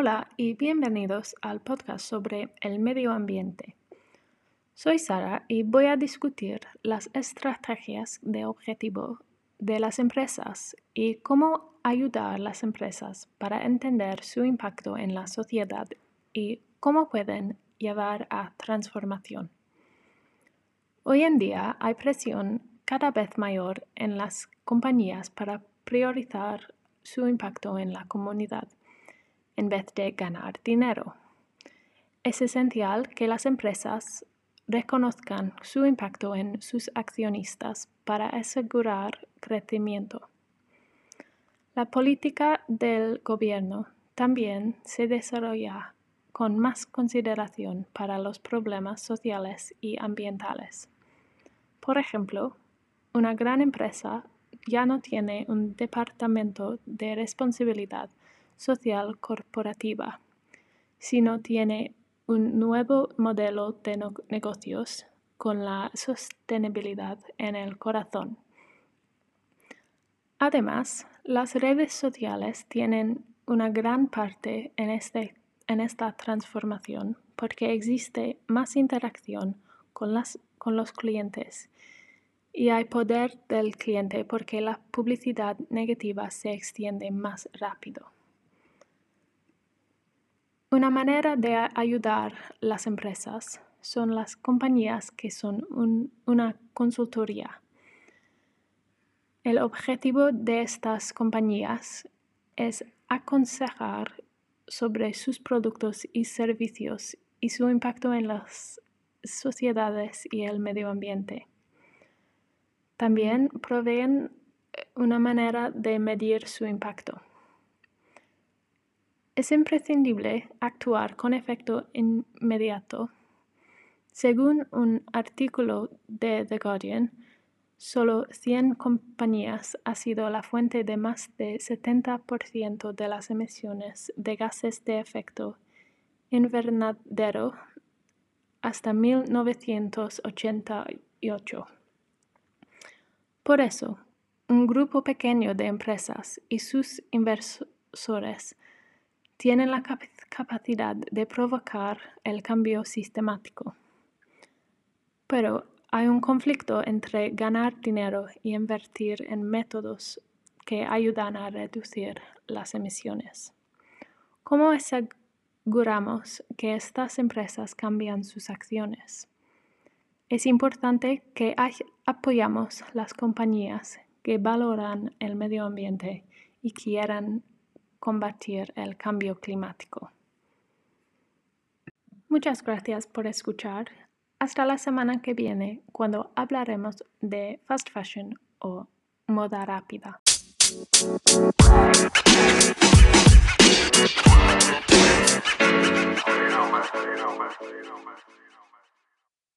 Hola y bienvenidos al podcast sobre el medio ambiente. Soy Sara y voy a discutir las estrategias de objetivo de las empresas y cómo ayudar a las empresas para entender su impacto en la sociedad y cómo pueden llevar a transformación. Hoy en día hay presión cada vez mayor en las compañías para priorizar su impacto en la comunidad en vez de ganar dinero. Es esencial que las empresas reconozcan su impacto en sus accionistas para asegurar crecimiento. La política del gobierno también se desarrolla con más consideración para los problemas sociales y ambientales. Por ejemplo, una gran empresa ya no tiene un departamento de responsabilidad social corporativa, sino tiene un nuevo modelo de negocios con la sostenibilidad en el corazón. Además, las redes sociales tienen una gran parte en, este, en esta transformación porque existe más interacción con, las, con los clientes y hay poder del cliente porque la publicidad negativa se extiende más rápido. Una manera de ayudar las empresas son las compañías que son una consultoría. El objetivo de estas compañías es aconsejar sobre sus productos y servicios y su impacto en las sociedades y el medio ambiente. También proveen una manera de medir su impacto. Es imprescindible actuar con efecto inmediato. Según un artículo de The Guardian, solo 100 compañías ha sido la fuente de más de 70% de las emisiones de gases de efecto invernadero hasta 1988. Por eso, un grupo pequeño de empresas y sus inversores tienen la capacidad de provocar el cambio sistemático. Pero hay un conflicto entre ganar dinero y invertir en métodos que ayudan a reducir las emisiones. ¿Cómo aseguramos que estas empresas cambian sus acciones? Es importante que apoyamos las compañías que valoran el medio ambiente y quieran combatir el cambio climático. Muchas gracias por escuchar. Hasta la semana que viene cuando hablaremos de fast fashion o moda rápida.